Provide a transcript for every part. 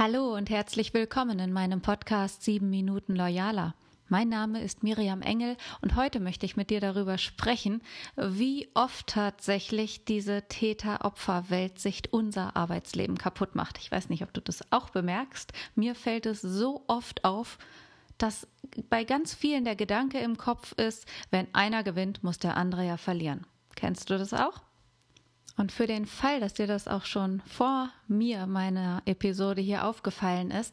Hallo und herzlich willkommen in meinem Podcast 7 Minuten Loyaler. Mein Name ist Miriam Engel und heute möchte ich mit dir darüber sprechen, wie oft tatsächlich diese Täter-Opfer-Weltsicht unser Arbeitsleben kaputt macht. Ich weiß nicht, ob du das auch bemerkst. Mir fällt es so oft auf, dass bei ganz vielen der Gedanke im Kopf ist, wenn einer gewinnt, muss der andere ja verlieren. Kennst du das auch? Und für den Fall, dass dir das auch schon vor mir, meiner Episode hier aufgefallen ist,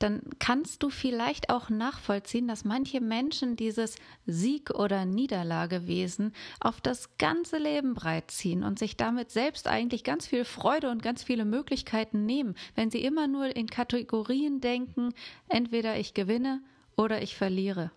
dann kannst du vielleicht auch nachvollziehen, dass manche Menschen dieses Sieg- oder Niederlagewesen auf das ganze Leben breit ziehen und sich damit selbst eigentlich ganz viel Freude und ganz viele Möglichkeiten nehmen, wenn sie immer nur in Kategorien denken, entweder ich gewinne oder ich verliere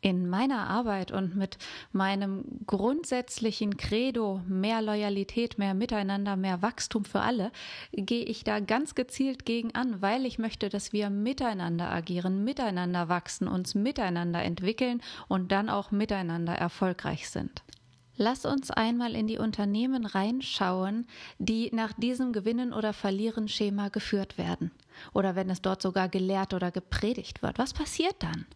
in meiner Arbeit und mit meinem grundsätzlichen Credo mehr Loyalität, mehr Miteinander, mehr Wachstum für alle, gehe ich da ganz gezielt gegen an, weil ich möchte, dass wir miteinander agieren, miteinander wachsen, uns miteinander entwickeln und dann auch miteinander erfolgreich sind. Lass uns einmal in die Unternehmen reinschauen, die nach diesem Gewinnen oder Verlieren Schema geführt werden. Oder wenn es dort sogar gelehrt oder gepredigt wird. Was passiert dann?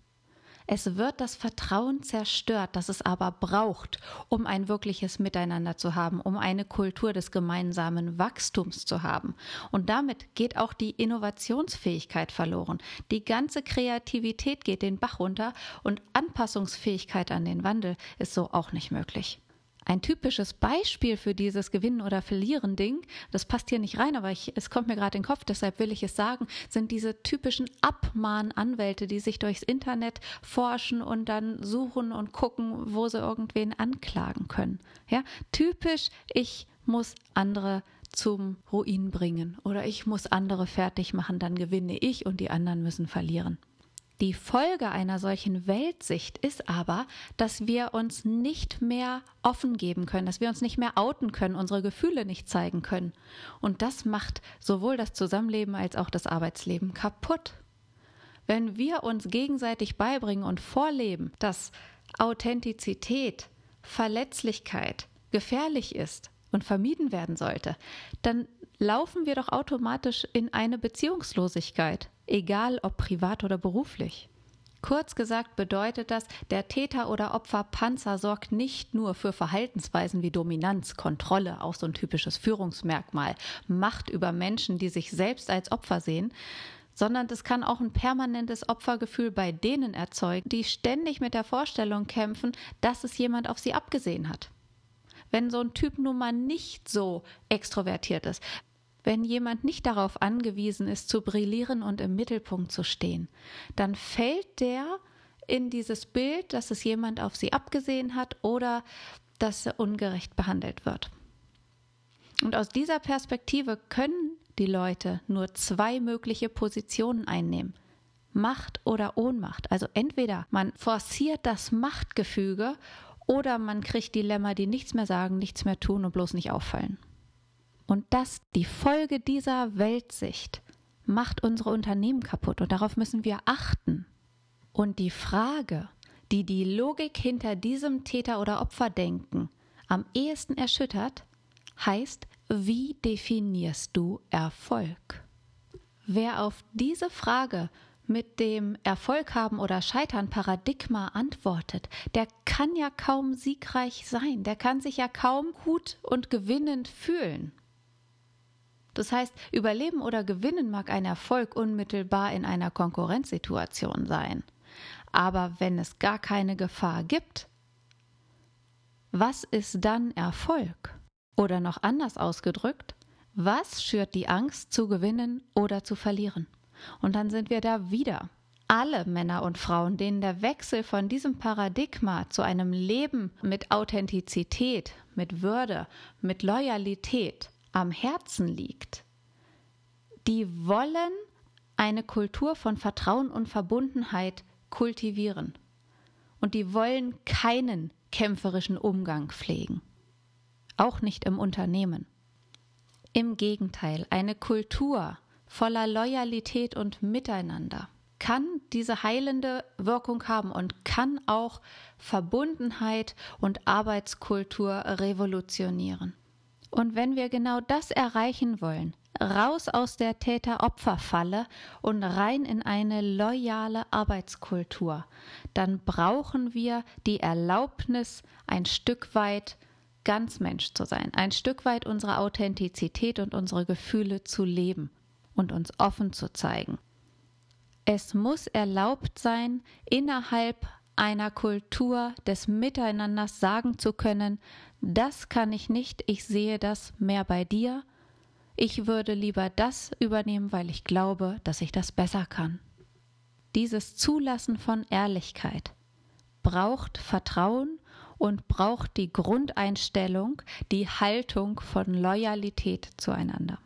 Es wird das Vertrauen zerstört, das es aber braucht, um ein wirkliches Miteinander zu haben, um eine Kultur des gemeinsamen Wachstums zu haben. Und damit geht auch die Innovationsfähigkeit verloren. Die ganze Kreativität geht den Bach runter und Anpassungsfähigkeit an den Wandel ist so auch nicht möglich. Ein typisches Beispiel für dieses Gewinnen oder Verlieren Ding, das passt hier nicht rein, aber ich, es kommt mir gerade in den Kopf, deshalb will ich es sagen, sind diese typischen Abmahnanwälte, die sich durchs Internet forschen und dann suchen und gucken, wo sie irgendwen anklagen können. Ja, typisch, ich muss andere zum Ruin bringen oder ich muss andere fertig machen, dann gewinne ich und die anderen müssen verlieren. Die Folge einer solchen Weltsicht ist aber, dass wir uns nicht mehr offen geben können, dass wir uns nicht mehr outen können, unsere Gefühle nicht zeigen können. Und das macht sowohl das Zusammenleben als auch das Arbeitsleben kaputt. Wenn wir uns gegenseitig beibringen und vorleben, dass Authentizität, Verletzlichkeit gefährlich ist und vermieden werden sollte, dann laufen wir doch automatisch in eine Beziehungslosigkeit egal ob privat oder beruflich. Kurz gesagt bedeutet das, der Täter oder Opfer Panzer sorgt nicht nur für Verhaltensweisen wie Dominanz, Kontrolle, auch so ein typisches Führungsmerkmal, Macht über Menschen, die sich selbst als Opfer sehen, sondern das kann auch ein permanentes Opfergefühl bei denen erzeugen, die ständig mit der Vorstellung kämpfen, dass es jemand auf sie abgesehen hat. Wenn so ein Typ nun mal nicht so extrovertiert ist, wenn jemand nicht darauf angewiesen ist, zu brillieren und im Mittelpunkt zu stehen, dann fällt der in dieses Bild, dass es jemand auf sie abgesehen hat oder dass er ungerecht behandelt wird. Und aus dieser Perspektive können die Leute nur zwei mögliche Positionen einnehmen. Macht oder Ohnmacht. Also entweder man forciert das Machtgefüge oder man kriegt Dilemma, die nichts mehr sagen, nichts mehr tun und bloß nicht auffallen. Und das, die Folge dieser Weltsicht, macht unsere Unternehmen kaputt und darauf müssen wir achten. Und die Frage, die die Logik hinter diesem Täter- oder Opferdenken am ehesten erschüttert, heißt, wie definierst du Erfolg? Wer auf diese Frage mit dem Erfolg haben oder scheitern Paradigma antwortet, der kann ja kaum siegreich sein, der kann sich ja kaum gut und gewinnend fühlen. Das heißt, Überleben oder Gewinnen mag ein Erfolg unmittelbar in einer Konkurrenzsituation sein. Aber wenn es gar keine Gefahr gibt, was ist dann Erfolg? Oder noch anders ausgedrückt, was schürt die Angst zu gewinnen oder zu verlieren? Und dann sind wir da wieder. Alle Männer und Frauen, denen der Wechsel von diesem Paradigma zu einem Leben mit Authentizität, mit Würde, mit Loyalität am Herzen liegt, die wollen eine Kultur von Vertrauen und Verbundenheit kultivieren. Und die wollen keinen kämpferischen Umgang pflegen. Auch nicht im Unternehmen. Im Gegenteil, eine Kultur voller Loyalität und Miteinander kann diese heilende Wirkung haben und kann auch Verbundenheit und Arbeitskultur revolutionieren. Und wenn wir genau das erreichen wollen, raus aus der Täter-Opfer-Falle und rein in eine loyale Arbeitskultur, dann brauchen wir die Erlaubnis, ein Stück weit ganz Mensch zu sein, ein Stück weit unsere Authentizität und unsere Gefühle zu leben und uns offen zu zeigen. Es muss erlaubt sein, innerhalb einer Kultur des Miteinanders sagen zu können, das kann ich nicht, ich sehe das mehr bei dir, ich würde lieber das übernehmen, weil ich glaube, dass ich das besser kann. Dieses Zulassen von Ehrlichkeit braucht Vertrauen und braucht die Grundeinstellung, die Haltung von Loyalität zueinander.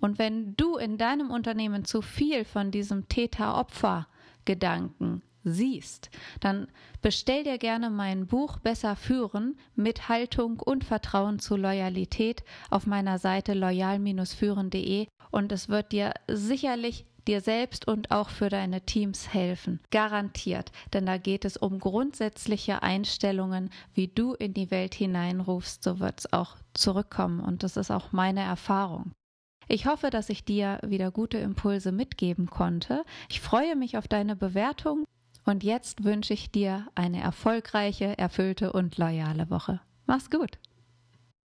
Und wenn du in deinem Unternehmen zu viel von diesem Täter-Opfer-Gedanken siehst, dann bestell dir gerne mein Buch Besser führen mit Haltung und Vertrauen zu Loyalität auf meiner Seite loyal-führen.de und es wird dir sicherlich dir selbst und auch für deine Teams helfen. Garantiert. Denn da geht es um grundsätzliche Einstellungen, wie du in die Welt hineinrufst, so wird es auch zurückkommen. Und das ist auch meine Erfahrung. Ich hoffe, dass ich dir wieder gute Impulse mitgeben konnte. Ich freue mich auf deine Bewertung und jetzt wünsche ich dir eine erfolgreiche, erfüllte und loyale Woche. Mach's gut!